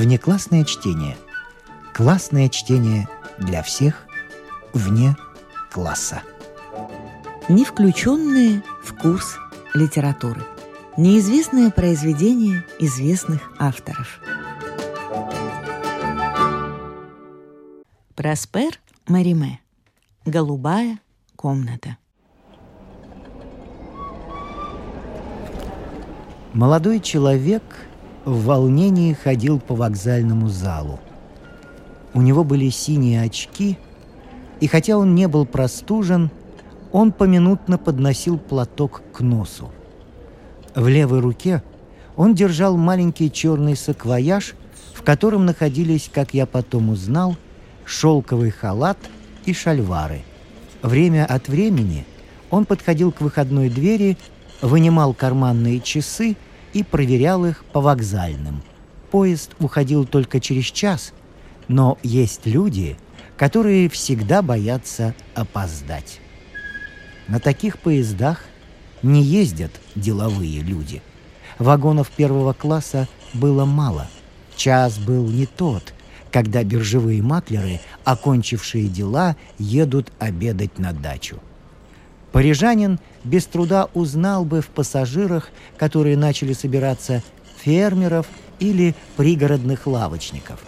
Внеклассное чтение. Классное чтение для всех вне класса. Не включенные в курс литературы. Неизвестное произведение известных авторов. Проспер Мариме. Голубая комната. Молодой человек в волнении ходил по вокзальному залу. У него были синие очки, и хотя он не был простужен, он поминутно подносил платок к носу. В левой руке он держал маленький черный саквояж, в котором находились, как я потом узнал, шелковый халат и шальвары. Время от времени он подходил к выходной двери, вынимал карманные часы и проверял их по вокзальным. Поезд уходил только через час, но есть люди, которые всегда боятся опоздать. На таких поездах не ездят деловые люди. Вагонов первого класса было мало. Час был не тот, когда биржевые маклеры, окончившие дела, едут обедать на дачу. Парижанин без труда узнал бы в пассажирах, которые начали собираться, фермеров или пригородных лавочников.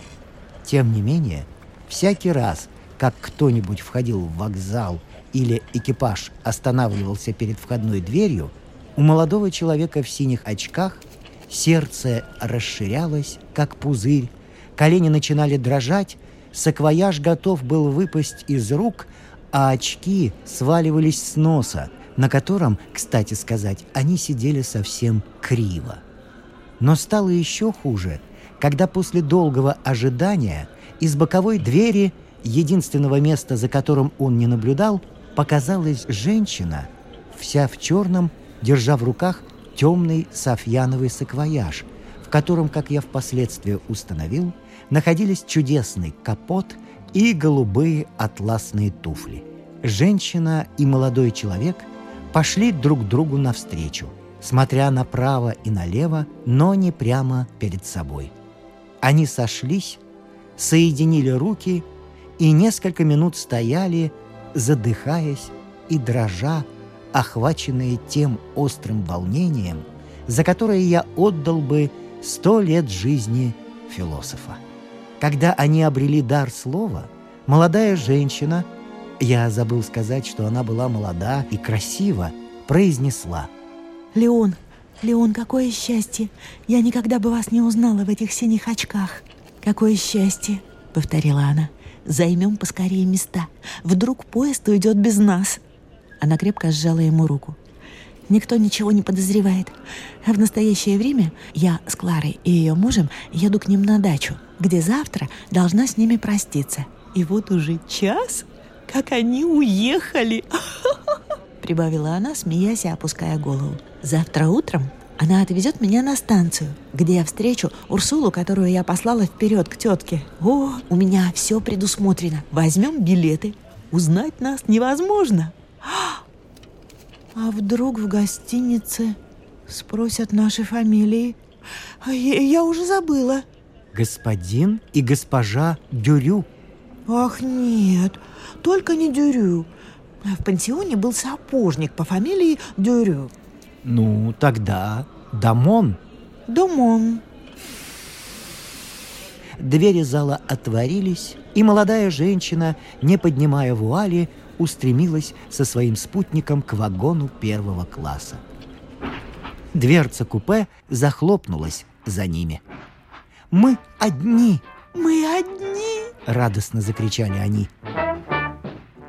Тем не менее, всякий раз, как кто-нибудь входил в вокзал или экипаж останавливался перед входной дверью, у молодого человека в синих очках сердце расширялось, как пузырь, колени начинали дрожать, саквояж готов был выпасть из рук, а очки сваливались с носа, на котором, кстати сказать, они сидели совсем криво. Но стало еще хуже, когда после долгого ожидания из боковой двери, единственного места, за которым он не наблюдал, показалась женщина, вся в черном, держа в руках темный софьяновый саквояж, в котором, как я впоследствии установил, находились чудесный капот и голубые атласные туфли. Женщина и молодой человек пошли друг другу навстречу, смотря направо и налево, но не прямо перед собой. Они сошлись, соединили руки и несколько минут стояли, задыхаясь и дрожа, охваченные тем острым волнением, за которое я отдал бы сто лет жизни философа. Когда они обрели дар слова, молодая женщина, я забыл сказать, что она была молода и красива, произнесла. «Леон, Леон, какое счастье! Я никогда бы вас не узнала в этих синих очках!» «Какое счастье!» — повторила она. Займем поскорее места. Вдруг поезд уйдет без нас. Она крепко сжала ему руку. Никто ничего не подозревает. В настоящее время я с Кларой и ее мужем еду к ним на дачу, где завтра должна с ними проститься. И вот уже час, как они уехали. Прибавила она, смеясь и опуская голову. Завтра утром она отвезет меня на станцию, где я встречу Урсулу, которую я послала вперед к тетке. О, у меня все предусмотрено. Возьмем билеты. Узнать нас невозможно. А вдруг в гостинице спросят наши фамилии? Я, я уже забыла. Господин и госпожа Дюрю. Ах, нет, только не Дюрю. В пансионе был сапожник по фамилии Дюрю. Ну, тогда Дамон. Дамон. Двери зала отворились, и молодая женщина, не поднимая вуали, устремилась со своим спутником к вагону первого класса. Дверца купе захлопнулась за ними. «Мы одни! Мы одни!» — радостно закричали они.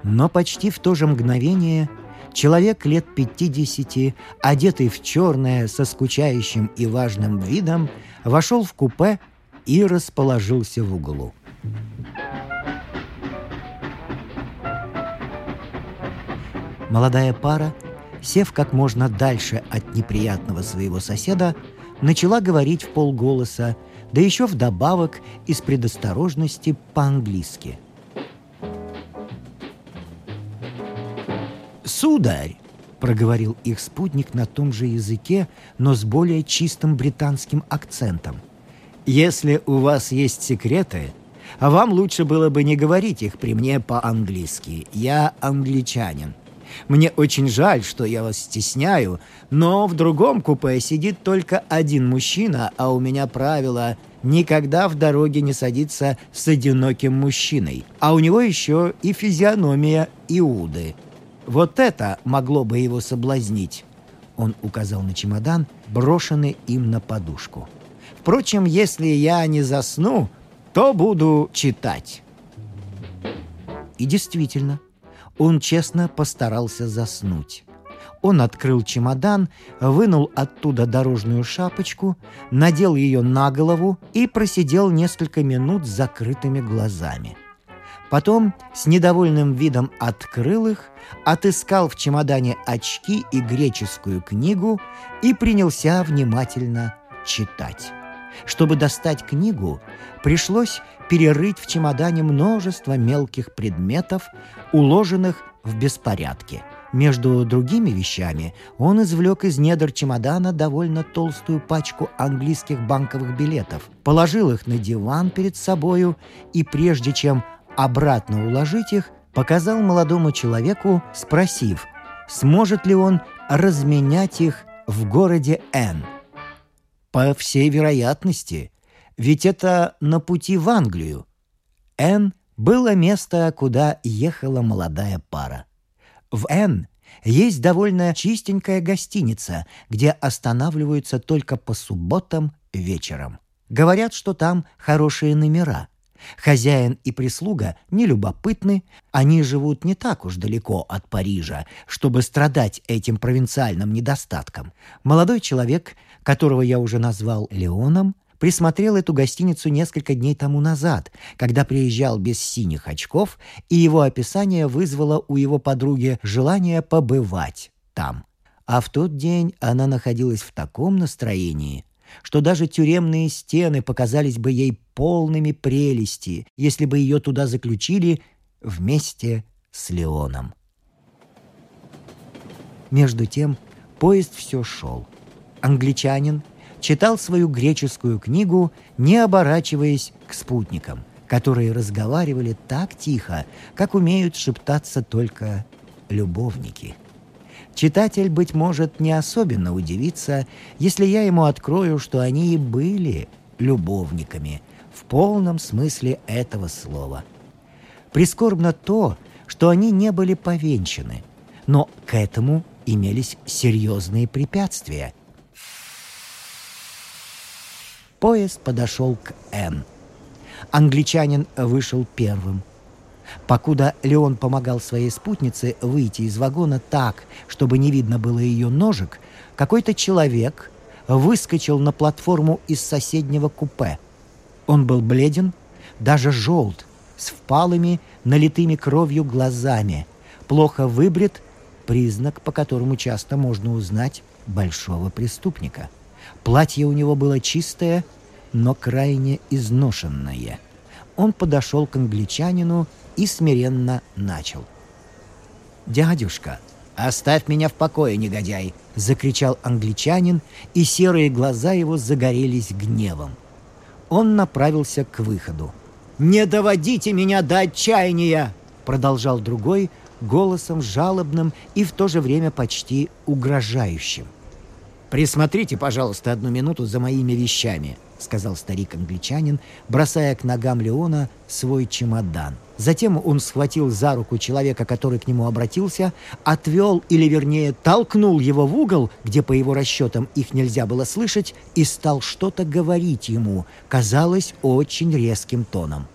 Но почти в то же мгновение Человек лет пятидесяти, одетый в черное, со скучающим и важным видом, вошел в купе и расположился в углу. Молодая пара, сев как можно дальше от неприятного своего соседа, начала говорить в полголоса, да еще вдобавок из предосторожности по-английски – «Сударь!» — проговорил их спутник на том же языке, но с более чистым британским акцентом. Если у вас есть секреты, вам лучше было бы не говорить их при мне по-английски. Я англичанин. Мне очень жаль, что я вас стесняю, но в другом купе сидит только один мужчина, а у меня правило никогда в дороге не садиться с одиноким мужчиной. А у него еще и физиономия Иуды. Вот это могло бы его соблазнить. Он указал на чемодан, брошенный им на подушку. Впрочем, если я не засну, то буду читать. И действительно, он честно постарался заснуть. Он открыл чемодан, вынул оттуда дорожную шапочку, надел ее на голову и просидел несколько минут с закрытыми глазами. Потом с недовольным видом открыл их, отыскал в чемодане очки и греческую книгу и принялся внимательно читать. Чтобы достать книгу, пришлось перерыть в чемодане множество мелких предметов, уложенных в беспорядке. Между другими вещами он извлек из недр чемодана довольно толстую пачку английских банковых билетов, положил их на диван перед собою и, прежде чем обратно уложить их, показал молодому человеку, спросив, сможет ли он разменять их в городе Н. По всей вероятности, ведь это на пути в Англию. Н было место, куда ехала молодая пара. В Н есть довольно чистенькая гостиница, где останавливаются только по субботам вечером. Говорят, что там хорошие номера. Хозяин и прислуга не любопытны, они живут не так уж далеко от Парижа, чтобы страдать этим провинциальным недостатком. Молодой человек которого я уже назвал Леоном, присмотрел эту гостиницу несколько дней тому назад, когда приезжал без синих очков, и его описание вызвало у его подруги желание побывать там. А в тот день она находилась в таком настроении, что даже тюремные стены показались бы ей полными прелести, если бы ее туда заключили вместе с Леоном. Между тем поезд все шел англичанин, читал свою греческую книгу, не оборачиваясь к спутникам, которые разговаривали так тихо, как умеют шептаться только любовники. Читатель, быть может, не особенно удивится, если я ему открою, что они и были любовниками в полном смысле этого слова. Прискорбно то, что они не были повенчаны, но к этому имелись серьезные препятствия – Поезд подошел к Н. Англичанин вышел первым. Покуда Леон помогал своей спутнице выйти из вагона так, чтобы не видно было ее ножек, какой-то человек выскочил на платформу из соседнего купе. Он был бледен, даже желт, с впалыми, налитыми кровью глазами, плохо выбрит, признак, по которому часто можно узнать большого преступника – Платье у него было чистое, но крайне изношенное. Он подошел к англичанину и смиренно начал. «Дядюшка, оставь меня в покое, негодяй!» — закричал англичанин, и серые глаза его загорелись гневом. Он направился к выходу. «Не доводите меня до отчаяния!» — продолжал другой, голосом жалобным и в то же время почти угрожающим. «Присмотрите, пожалуйста, одну минуту за моими вещами», — сказал старик-англичанин, бросая к ногам Леона свой чемодан. Затем он схватил за руку человека, который к нему обратился, отвел, или вернее толкнул его в угол, где по его расчетам их нельзя было слышать, и стал что-то говорить ему, казалось, очень резким тоном.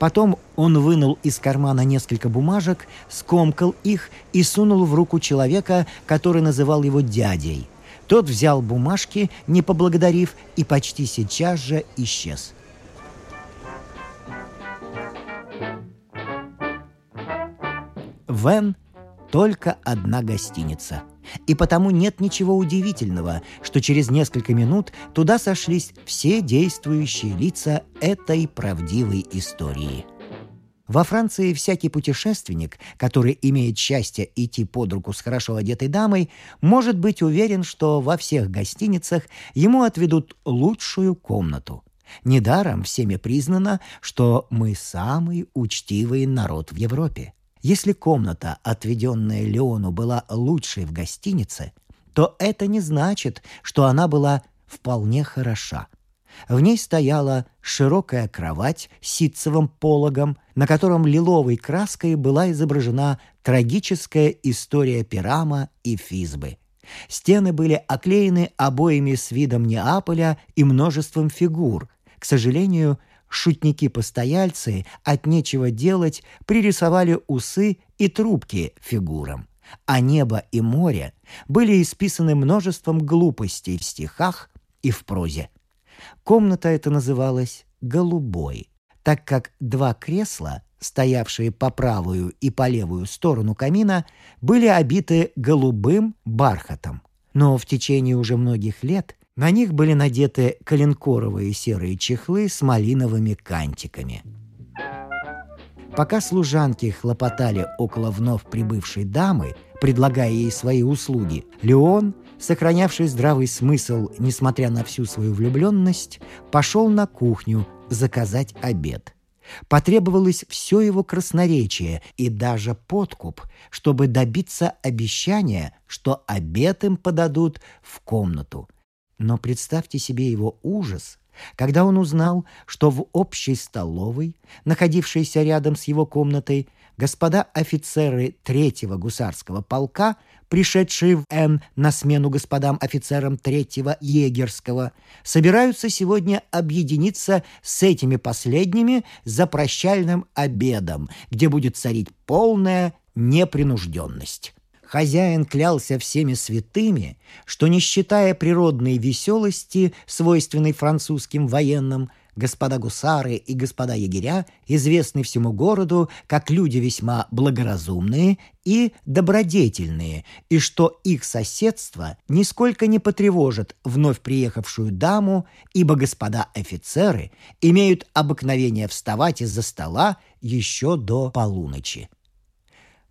Потом он вынул из кармана несколько бумажек, скомкал их и сунул в руку человека, который называл его дядей — тот взял бумажки, не поблагодарив, и почти сейчас же исчез. Вен только одна гостиница. И потому нет ничего удивительного, что через несколько минут туда сошлись все действующие лица этой правдивой истории – во Франции всякий путешественник, который имеет счастье идти под руку с хорошо одетой дамой, может быть уверен, что во всех гостиницах ему отведут лучшую комнату. Недаром всеми признано, что мы самый учтивый народ в Европе. Если комната, отведенная Леону, была лучшей в гостинице, то это не значит, что она была вполне хороша. В ней стояла широкая кровать с ситцевым пологом, на котором лиловой краской была изображена трагическая история Пирама и Физбы. Стены были оклеены обоями с видом Неаполя и множеством фигур. К сожалению, шутники-постояльцы от нечего делать пририсовали усы и трубки фигурам, а небо и море были исписаны множеством глупостей в стихах и в прозе. Комната эта называлась «голубой», так как два кресла, стоявшие по правую и по левую сторону камина, были обиты голубым бархатом. Но в течение уже многих лет на них были надеты коленкоровые серые чехлы с малиновыми кантиками. Пока служанки хлопотали около вновь прибывшей дамы, предлагая ей свои услуги, Леон, сохранявший здравый смысл, несмотря на всю свою влюбленность, пошел на кухню заказать обед. Потребовалось все его красноречие и даже подкуп, чтобы добиться обещания, что обед им подадут в комнату – но представьте себе его ужас, когда он узнал, что в общей столовой, находившейся рядом с его комнатой, господа офицеры третьего гусарского полка, пришедшие в Н на смену господам офицерам третьего егерского, собираются сегодня объединиться с этими последними за прощальным обедом, где будет царить полная непринужденность. Хозяин клялся всеми святыми, что, не считая природной веселости, свойственной французским военным, господа гусары и господа егеря известны всему городу как люди весьма благоразумные и добродетельные, и что их соседство нисколько не потревожит вновь приехавшую даму, ибо господа офицеры имеют обыкновение вставать из-за стола еще до полуночи.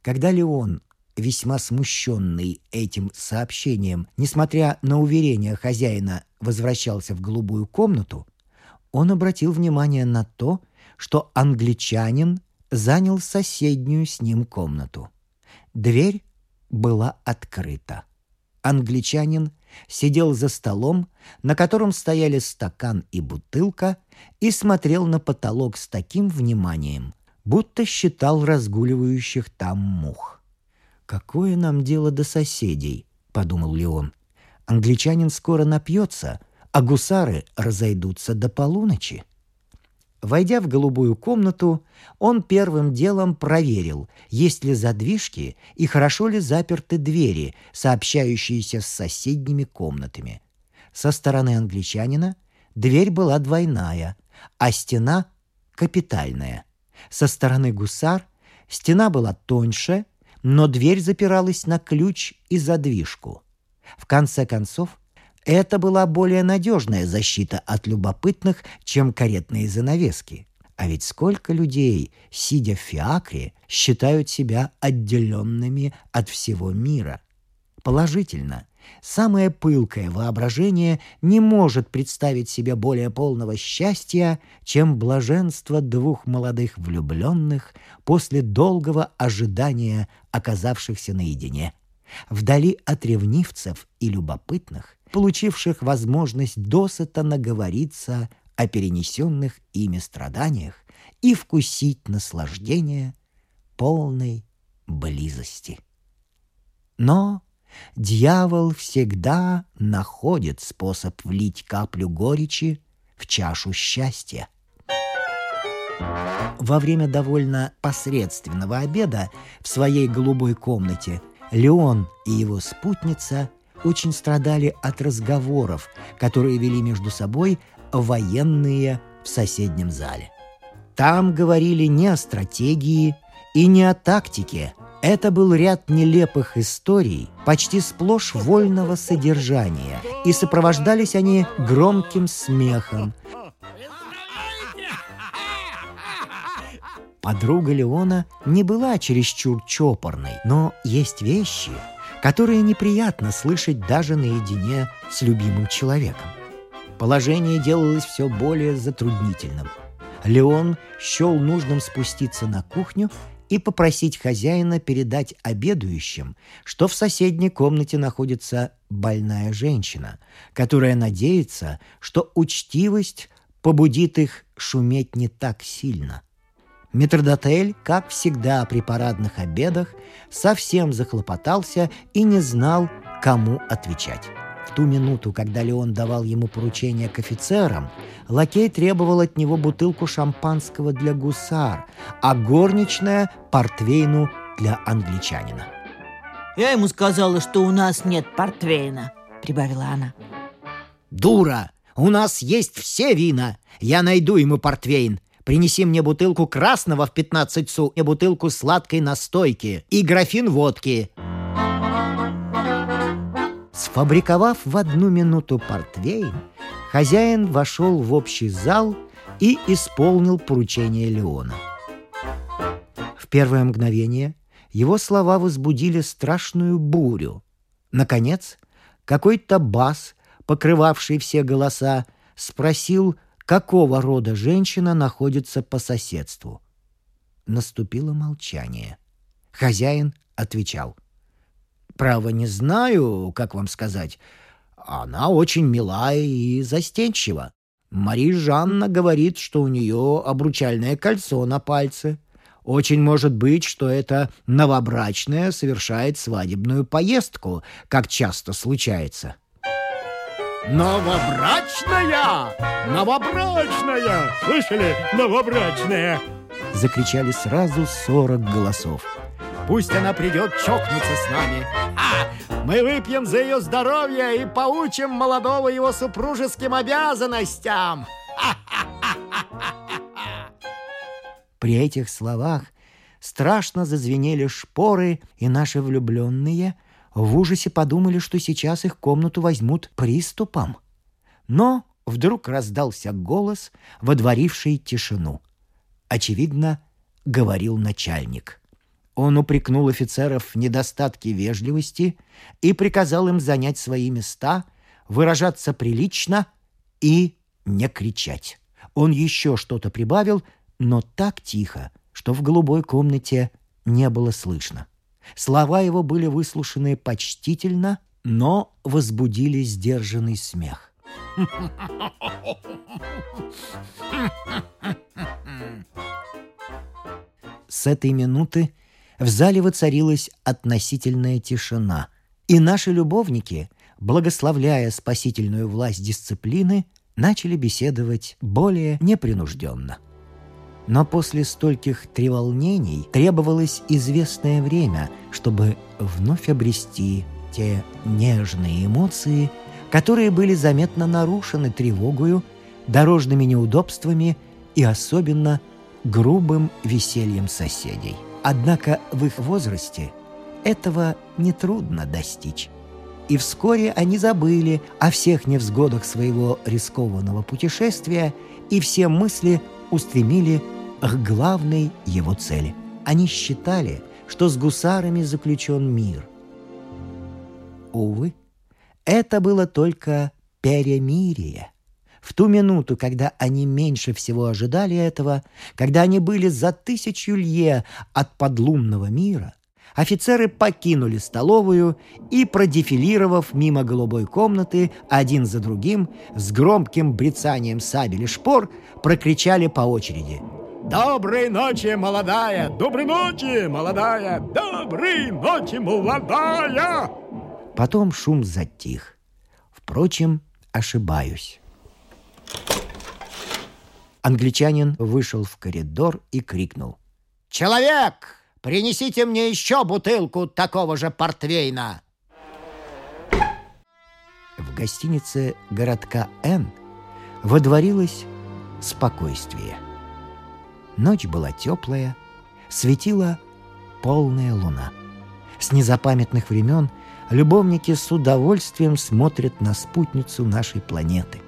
Когда Леон весьма смущенный этим сообщением, несмотря на уверение хозяина, возвращался в голубую комнату, он обратил внимание на то, что англичанин занял соседнюю с ним комнату. Дверь была открыта. Англичанин сидел за столом, на котором стояли стакан и бутылка, и смотрел на потолок с таким вниманием, будто считал разгуливающих там мух. «Какое нам дело до соседей?» — подумал Леон. «Англичанин скоро напьется, а гусары разойдутся до полуночи». Войдя в голубую комнату, он первым делом проверил, есть ли задвижки и хорошо ли заперты двери, сообщающиеся с соседними комнатами. Со стороны англичанина дверь была двойная, а стена — капитальная. Со стороны гусар стена была тоньше — но дверь запиралась на ключ и задвижку. В конце концов, это была более надежная защита от любопытных, чем каретные занавески. А ведь сколько людей, сидя в фиакре, считают себя отделенными от всего мира. Положительно, Самое пылкое воображение не может представить себе более полного счастья, чем блаженство двух молодых влюбленных после долгого ожидания оказавшихся наедине. Вдали от ревнивцев и любопытных, получивших возможность досыта наговориться о перенесенных ими страданиях и вкусить наслаждение полной близости. Но Дьявол всегда находит способ влить каплю горечи в чашу счастья. Во время довольно посредственного обеда в своей голубой комнате Леон и его спутница очень страдали от разговоров, которые вели между собой военные в соседнем зале. Там говорили не о стратегии и не о тактике, это был ряд нелепых историй, почти сплошь вольного содержания, и сопровождались они громким смехом. Подруга Леона не была чересчур чопорной, но есть вещи, которые неприятно слышать даже наедине с любимым человеком. Положение делалось все более затруднительным. Леон счел нужным спуститься на кухню и попросить хозяина передать обедающим, что в соседней комнате находится больная женщина, которая надеется, что учтивость побудит их шуметь не так сильно. Метродотель, как всегда при парадных обедах, совсем захлопотался и не знал, кому отвечать. В ту минуту, когда Леон давал ему поручение к офицерам, лакей требовал от него бутылку шампанского для гусар, а горничная – портвейну для англичанина. «Я ему сказала, что у нас нет портвейна», – прибавила она. «Дура! У нас есть все вина! Я найду ему портвейн!» Принеси мне бутылку красного в 15 су и бутылку сладкой настойки и графин водки. Сфабриковав в одну минуту портвейн, хозяин вошел в общий зал и исполнил поручение Леона. В первое мгновение его слова возбудили страшную бурю. Наконец, какой-то бас, покрывавший все голоса, спросил, какого рода женщина находится по соседству. Наступило молчание. Хозяин отвечал — Право, не знаю, как вам сказать. Она очень милая и застенчива. Мари Жанна говорит, что у нее обручальное кольцо на пальце. Очень может быть, что это новобрачная совершает свадебную поездку, как часто случается. «Новобрачная! Новобрачная! Слышали? Новобрачная!» Закричали сразу сорок голосов. Пусть она придет чокнуться с нами. А, мы выпьем за ее здоровье и поучим молодого его супружеским обязанностям. При этих словах страшно зазвенели шпоры, и наши влюбленные в ужасе подумали, что сейчас их комнату возьмут приступом. Но вдруг раздался голос, водворивший тишину. Очевидно, говорил начальник. Он упрекнул офицеров в недостатке вежливости и приказал им занять свои места, выражаться прилично и не кричать. Он еще что-то прибавил, но так тихо, что в голубой комнате не было слышно. Слова его были выслушаны почтительно, но возбудили сдержанный смех. С этой минуты в зале воцарилась относительная тишина, и наши любовники, благословляя спасительную власть дисциплины, начали беседовать более непринужденно. Но после стольких треволнений требовалось известное время, чтобы вновь обрести те нежные эмоции, которые были заметно нарушены тревогою, дорожными неудобствами и особенно грубым весельем соседей. Однако в их возрасте этого нетрудно достичь. И вскоре они забыли о всех невзгодах своего рискованного путешествия и все мысли устремили к главной его цели. Они считали, что с гусарами заключен мир. Увы, это было только перемирие – в ту минуту, когда они меньше всего ожидали этого, когда они были за тысячу лье от подлунного мира, офицеры покинули столовую и, продефилировав мимо голубой комнаты, один за другим, с громким брецанием сабель и шпор, прокричали по очереди «Доброй ночи, молодая! Доброй ночи, молодая! Доброй ночи, молодая!» Потом шум затих. Впрочем, ошибаюсь. Англичанин вышел в коридор и крикнул. «Человек, принесите мне еще бутылку такого же портвейна!» В гостинице городка Н водворилось спокойствие. Ночь была теплая, светила полная луна. С незапамятных времен любовники с удовольствием смотрят на спутницу нашей планеты.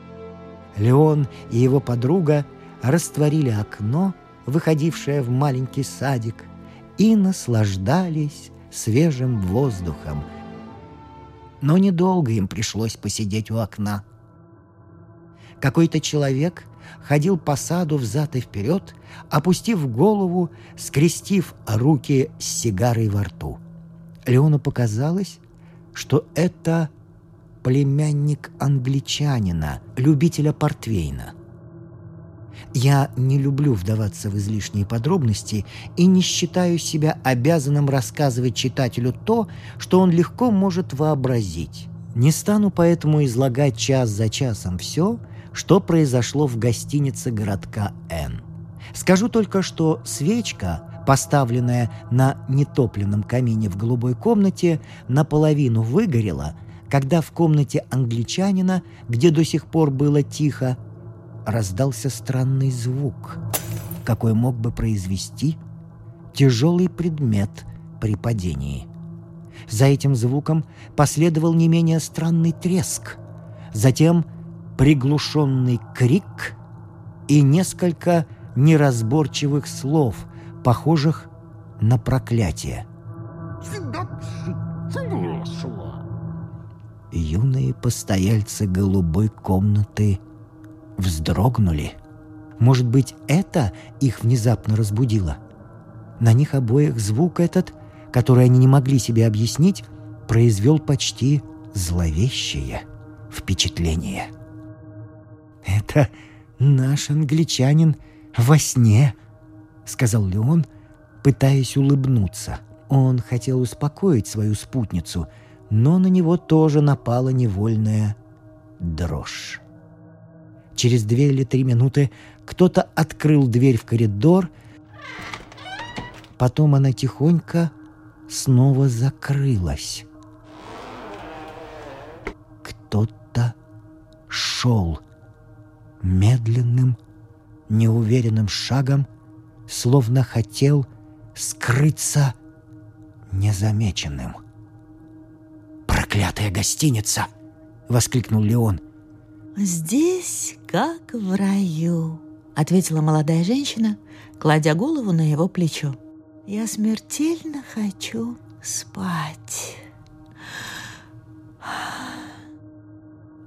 Леон и его подруга растворили окно, выходившее в маленький садик, и наслаждались свежим воздухом. Но недолго им пришлось посидеть у окна. Какой-то человек ходил по саду взад и вперед, опустив голову, скрестив руки с сигарой во рту. Леону показалось, что это племянник англичанина, любителя портвейна. Я не люблю вдаваться в излишние подробности и не считаю себя обязанным рассказывать читателю то, что он легко может вообразить. Не стану поэтому излагать час за часом все, что произошло в гостинице городка Н. Скажу только, что свечка, поставленная на нетопленном камине в голубой комнате, наполовину выгорела, когда в комнате англичанина, где до сих пор было тихо, раздался странный звук, какой мог бы произвести тяжелый предмет при падении. За этим звуком последовал не менее странный треск, затем приглушенный крик и несколько неразборчивых слов, похожих на проклятие. Юные постояльцы голубой комнаты вздрогнули. Может быть, это их внезапно разбудило? На них обоих звук этот, который они не могли себе объяснить, произвел почти зловещее впечатление. «Это наш англичанин во сне», — сказал Леон, пытаясь улыбнуться. Он хотел успокоить свою спутницу, но на него тоже напала невольная дрожь. Через две или три минуты кто-то открыл дверь в коридор, потом она тихонько снова закрылась. Кто-то шел медленным, неуверенным шагом, словно хотел скрыться незамеченным. «Проклятая гостиница!» — воскликнул Леон — «Здесь как в раю», — ответила молодая женщина, кладя голову на его плечо. «Я смертельно хочу спать».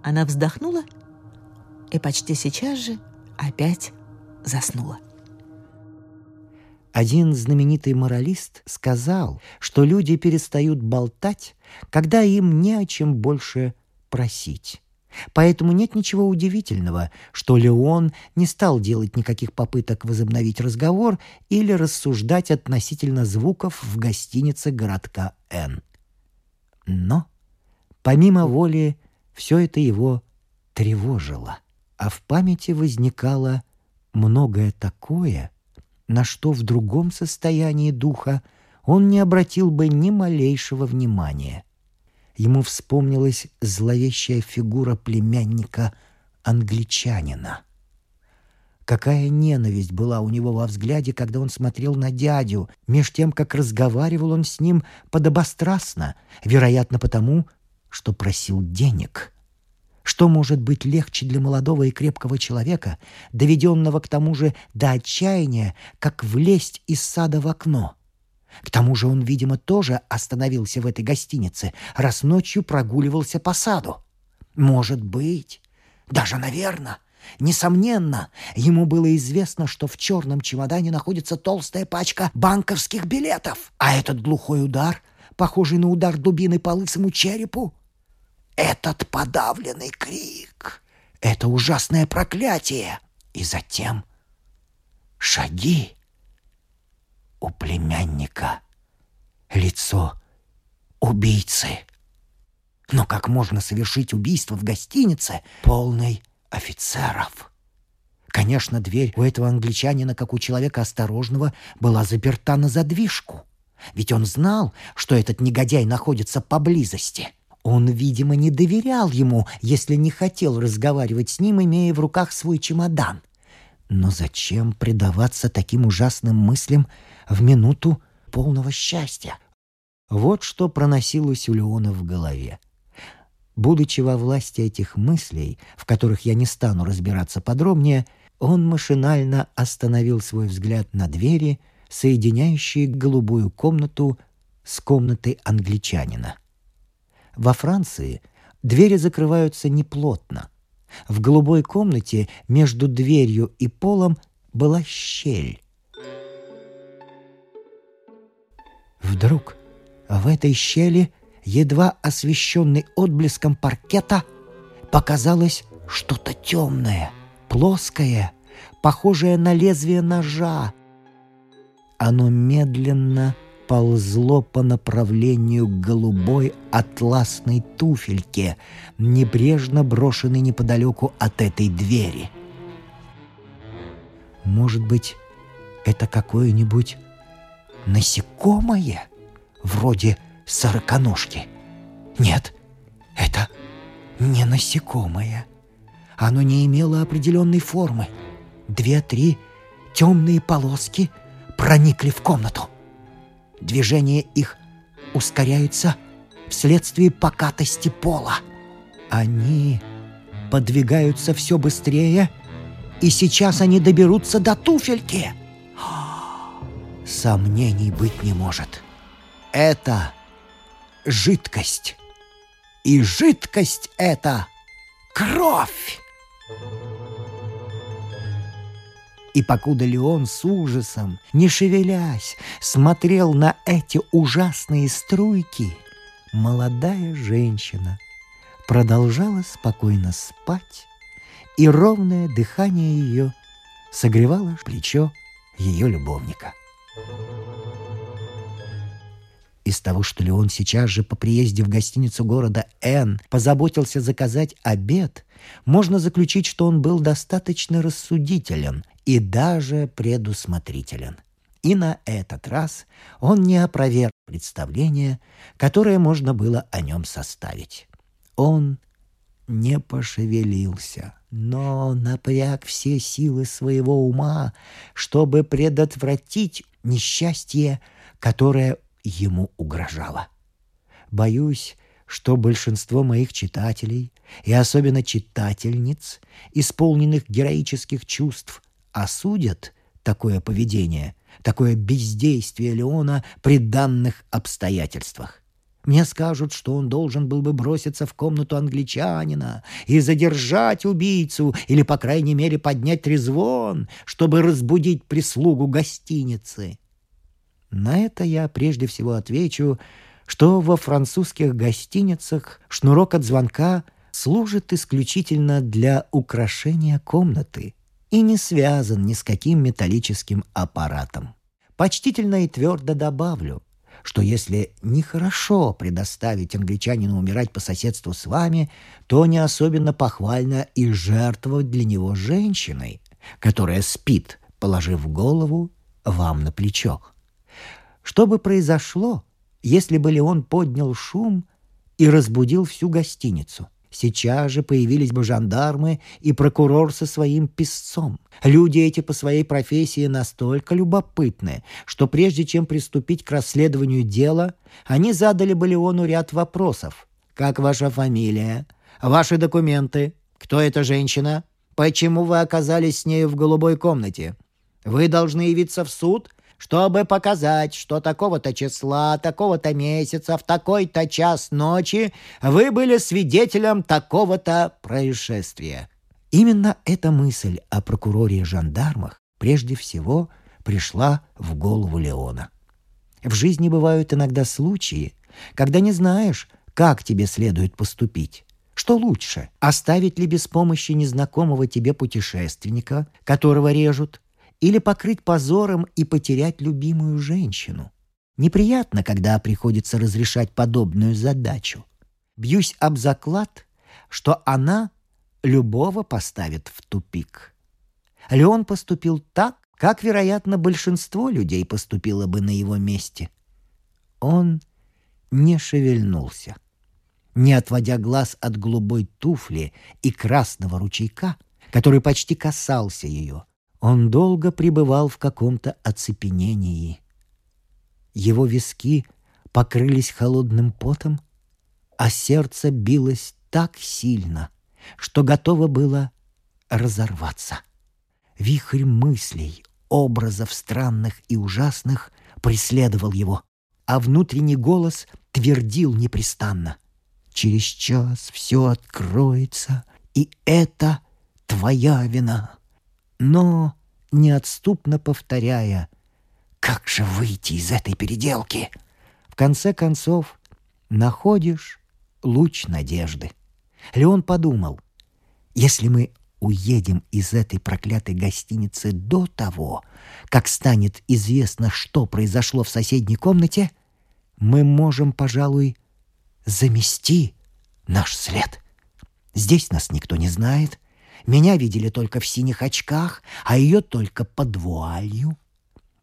Она вздохнула и почти сейчас же опять заснула. Один знаменитый моралист сказал, что люди перестают болтать, когда им не о чем больше просить. Поэтому нет ничего удивительного, что Леон не стал делать никаких попыток возобновить разговор или рассуждать относительно звуков в гостинице городка Н. Но, помимо воли, все это его тревожило, а в памяти возникало многое такое, на что в другом состоянии духа он не обратил бы ни малейшего внимания — ему вспомнилась зловещая фигура племянника англичанина. Какая ненависть была у него во взгляде, когда он смотрел на дядю, меж тем, как разговаривал он с ним подобострастно, вероятно, потому, что просил денег. Что может быть легче для молодого и крепкого человека, доведенного к тому же до отчаяния, как влезть из сада в окно — к тому же он, видимо, тоже остановился в этой гостинице, раз ночью прогуливался по саду. Может быть, даже, наверное, несомненно, ему было известно, что в черном чемодане находится толстая пачка банковских билетов, а этот глухой удар, похожий на удар дубины по лысому черепу, этот подавленный крик, это ужасное проклятие, и затем шаги у племянника лицо убийцы. Но как можно совершить убийство в гостинице, полной офицеров? Конечно, дверь у этого англичанина, как у человека осторожного, была заперта на задвижку. Ведь он знал, что этот негодяй находится поблизости. Он, видимо, не доверял ему, если не хотел разговаривать с ним, имея в руках свой чемодан. Но зачем предаваться таким ужасным мыслям в минуту полного счастья. Вот что проносилось у Леона в голове. Будучи во власти этих мыслей, в которых я не стану разбираться подробнее, он машинально остановил свой взгляд на двери, соединяющие голубую комнату с комнатой англичанина. Во Франции двери закрываются неплотно. В голубой комнате между дверью и полом была щель. Вдруг в этой щели, едва освещенный отблеском паркета, показалось что-то темное, плоское, похожее на лезвие ножа. Оно медленно ползло по направлению к голубой атласной туфельке, небрежно брошенной неподалеку от этой двери. Может быть, это какое-нибудь насекомое, вроде сороконожки? Нет, это не насекомое. Оно не имело определенной формы. Две-три темные полоски проникли в комнату. Движение их ускоряется вследствие покатости пола. Они подвигаются все быстрее, и сейчас они доберутся до туфельки. Сомнений быть не может. Это жидкость. И жидкость это кровь. И покуда Леон с ужасом, не шевелясь, смотрел на эти ужасные струйки, молодая женщина продолжала спокойно спать, и ровное дыхание ее согревало плечо ее любовника. Из того, что Леон сейчас же по приезде в гостиницу города Н позаботился заказать обед, можно заключить, что он был достаточно рассудителен и даже предусмотрителен. И на этот раз он не опроверг представление, которое можно было о нем составить. Он не пошевелился, но напряг все силы своего ума, чтобы предотвратить несчастье, которое ему угрожало. Боюсь, что большинство моих читателей, и особенно читательниц, исполненных героических чувств, осудят такое поведение, такое бездействие Леона при данных обстоятельствах. Мне скажут, что он должен был бы броситься в комнату англичанина и задержать убийцу или, по крайней мере, поднять трезвон, чтобы разбудить прислугу гостиницы. На это я прежде всего отвечу, что во французских гостиницах шнурок от звонка служит исключительно для украшения комнаты и не связан ни с каким металлическим аппаратом. Почтительно и твердо добавлю, что если нехорошо предоставить англичанину умирать по соседству с вами, то не особенно похвально и жертвовать для него женщиной, которая спит, положив голову вам на плечо. Что бы произошло, если бы Леон поднял шум и разбудил всю гостиницу? Сейчас же появились бы жандармы и прокурор со своим писцом. Люди эти по своей профессии настолько любопытны, что прежде чем приступить к расследованию дела, они задали бы Леону ряд вопросов. «Как ваша фамилия? Ваши документы? Кто эта женщина? Почему вы оказались с нею в голубой комнате? Вы должны явиться в суд чтобы показать, что такого-то числа, такого-то месяца, в такой-то час ночи вы были свидетелем такого-то происшествия. Именно эта мысль о прокуроре и жандармах прежде всего пришла в голову Леона. В жизни бывают иногда случаи, когда не знаешь, как тебе следует поступить. Что лучше, оставить ли без помощи незнакомого тебе путешественника, которого режут, или покрыть позором и потерять любимую женщину. Неприятно, когда приходится разрешать подобную задачу. Бьюсь об заклад, что она любого поставит в тупик. Леон поступил так, как, вероятно, большинство людей поступило бы на его месте. Он не шевельнулся. Не отводя глаз от голубой туфли и красного ручейка, который почти касался ее, он долго пребывал в каком-то оцепенении. Его виски покрылись холодным потом, а сердце билось так сильно, что готово было разорваться. Вихрь мыслей, образов странных и ужасных преследовал его, а внутренний голос твердил непрестанно. «Через час все откроется, И это твоя вина. Но, неотступно повторяя, как же выйти из этой переделки, в конце концов находишь луч надежды. Леон подумал, если мы уедем из этой проклятой гостиницы до того, как станет известно, что произошло в соседней комнате, мы можем, пожалуй, замести наш след. Здесь нас никто не знает. Меня видели только в синих очках, а ее только под вуалью.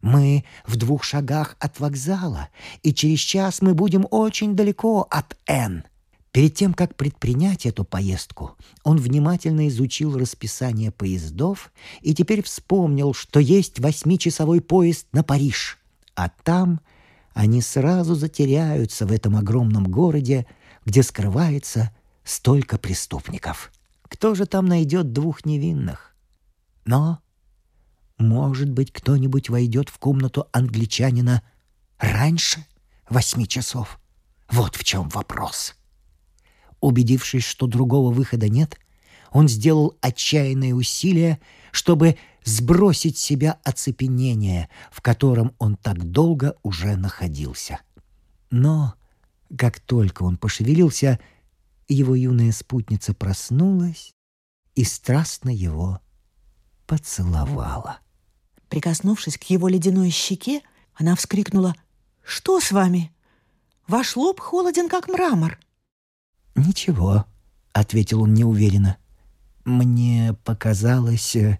Мы в двух шагах от вокзала, и через час мы будем очень далеко от Н. Перед тем, как предпринять эту поездку, он внимательно изучил расписание поездов и теперь вспомнил, что есть восьмичасовой поезд на Париж. А там они сразу затеряются в этом огромном городе, где скрывается столько преступников. Кто же там найдет двух невинных? Но, может быть, кто-нибудь войдет в комнату англичанина раньше восьми часов? Вот в чем вопрос. — Убедившись, что другого выхода нет, он сделал отчаянные усилия, чтобы сбросить себя оцепенение, в котором он так долго уже находился. Но как только он пошевелился, его юная спутница проснулась и страстно его поцеловала. Прикоснувшись к его ледяной щеке, она вскрикнула «Что с вами? Ваш лоб холоден, как мрамор». «Ничего», — ответил он неуверенно. «Мне показалось, э,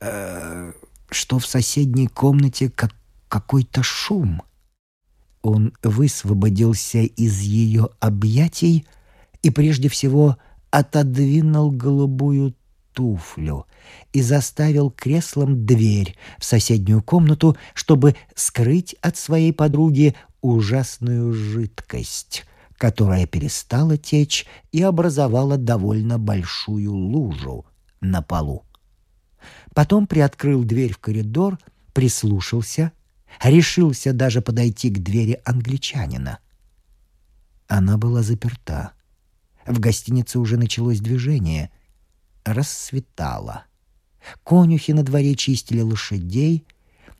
э, что в соседней комнате как какой-то шум». Он высвободился из ее объятий и прежде всего отодвинул голубую туфлю и заставил креслом дверь в соседнюю комнату, чтобы скрыть от своей подруги ужасную жидкость — которая перестала течь и образовала довольно большую лужу на полу. Потом приоткрыл дверь в коридор, прислушался, решился даже подойти к двери англичанина. Она была заперта. В гостинице уже началось движение. Рассветало. Конюхи на дворе чистили лошадей.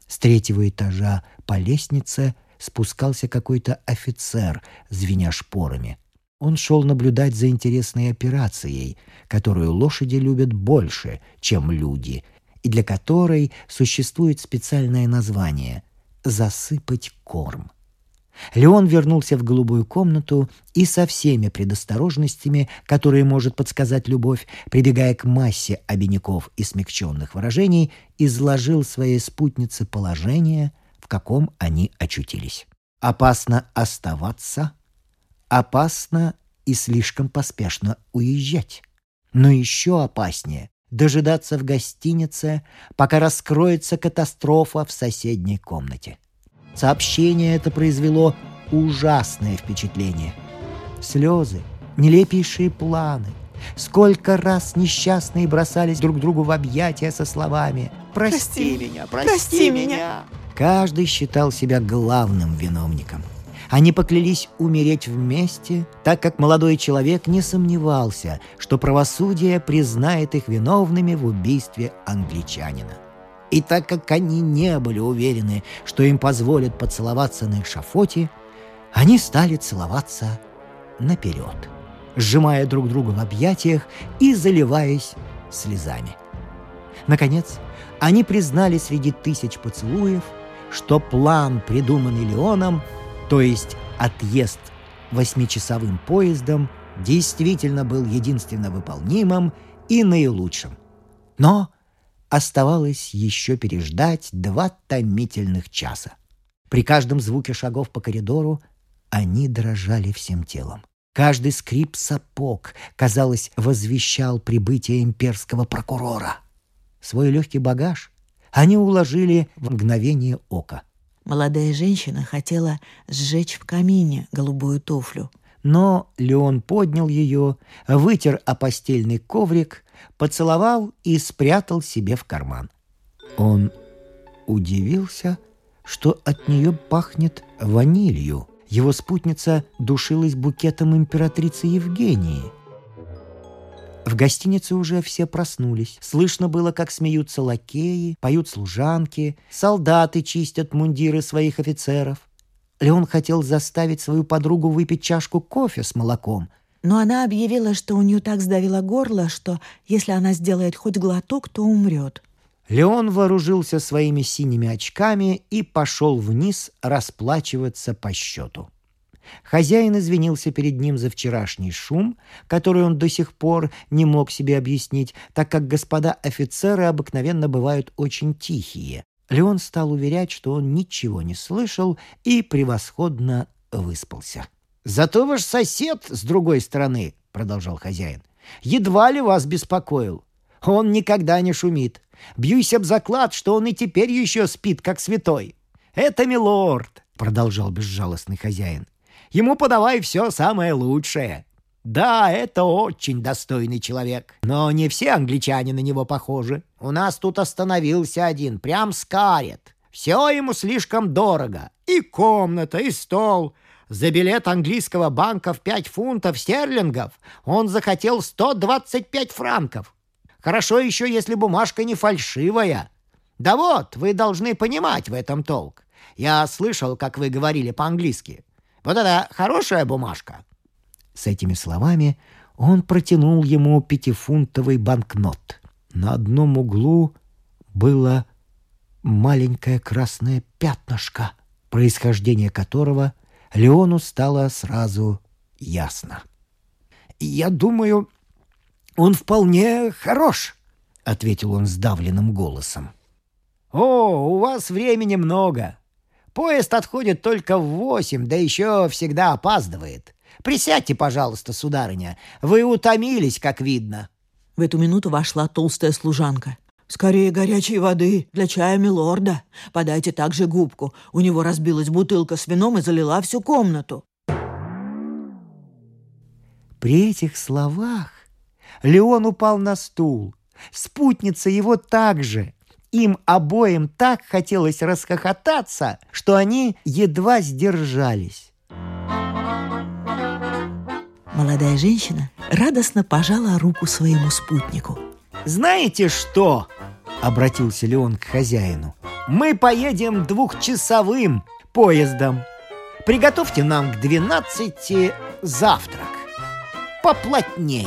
С третьего этажа по лестнице — спускался какой-то офицер, звеня шпорами. Он шел наблюдать за интересной операцией, которую лошади любят больше, чем люди, и для которой существует специальное название — «засыпать корм». Леон вернулся в голубую комнату и со всеми предосторожностями, которые может подсказать любовь, прибегая к массе обиняков и смягченных выражений, изложил своей спутнице положение — в каком они очутились. Опасно оставаться, опасно и слишком поспешно уезжать. Но еще опаснее дожидаться в гостинице, пока раскроется катастрофа в соседней комнате. Сообщение это произвело ужасное впечатление. Слезы, нелепейшие планы. Сколько раз несчастные бросались друг другу в объятия со словами «Прости, прости меня, прости, прости меня!», меня. Каждый считал себя главным виновником. Они поклялись умереть вместе, так как молодой человек не сомневался, что правосудие признает их виновными в убийстве англичанина. И так как они не были уверены, что им позволят поцеловаться на эшафоте, они стали целоваться наперед, сжимая друг друга в объятиях и заливаясь слезами. Наконец, они признали среди тысяч поцелуев – что план, придуманный Леоном, то есть отъезд восьмичасовым поездом, действительно был единственно выполнимым и наилучшим. Но оставалось еще переждать два томительных часа. При каждом звуке шагов по коридору они дрожали всем телом. Каждый скрип сапог, казалось, возвещал прибытие имперского прокурора. Свой легкий багаж они уложили в мгновение ока. Молодая женщина хотела сжечь в камине голубую туфлю. Но Леон поднял ее, вытер о постельный коврик, поцеловал и спрятал себе в карман. Он удивился, что от нее пахнет ванилью. Его спутница душилась букетом императрицы Евгении. В гостинице уже все проснулись. Слышно было, как смеются лакеи, поют служанки, солдаты чистят мундиры своих офицеров. Леон хотел заставить свою подругу выпить чашку кофе с молоком. Но она объявила, что у нее так сдавило горло, что если она сделает хоть глоток, то умрет. Леон вооружился своими синими очками и пошел вниз расплачиваться по счету. Хозяин извинился перед ним за вчерашний шум, который он до сих пор не мог себе объяснить, так как господа офицеры обыкновенно бывают очень тихие. Леон стал уверять, что он ничего не слышал и превосходно выспался. «Зато ваш сосед с другой стороны, — продолжал хозяин, — едва ли вас беспокоил. Он никогда не шумит. Бьюсь об заклад, что он и теперь еще спит, как святой. Это милорд, — продолжал безжалостный хозяин. Ему подавай все самое лучшее. Да, это очень достойный человек. Но не все англичане на него похожи. У нас тут остановился один, прям скарет. Все ему слишком дорого. И комната, и стол. За билет английского банка в 5 фунтов стерлингов он захотел 125 франков. Хорошо еще, если бумажка не фальшивая. Да вот, вы должны понимать в этом толк. Я слышал, как вы говорили по-английски. Вот это хорошая бумажка!» С этими словами он протянул ему пятифунтовый банкнот. На одном углу было маленькое красное пятнышко, происхождение которого Леону стало сразу ясно. «Я думаю, он вполне хорош», — ответил он сдавленным голосом. «О, у вас времени много. Поезд отходит только в восемь, да еще всегда опаздывает. Присядьте, пожалуйста, сударыня. Вы утомились, как видно». В эту минуту вошла толстая служанка. «Скорее горячей воды для чая милорда. Подайте также губку. У него разбилась бутылка с вином и залила всю комнату». При этих словах Леон упал на стул. Спутница его также. Им обоим так хотелось расхохотаться, что они едва сдержались. Молодая женщина радостно пожала руку своему спутнику. «Знаете что?» — обратился Леон к хозяину. «Мы поедем двухчасовым поездом. Приготовьте нам к двенадцати завтрак. Поплотнее».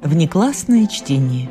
Внеклассное чтение.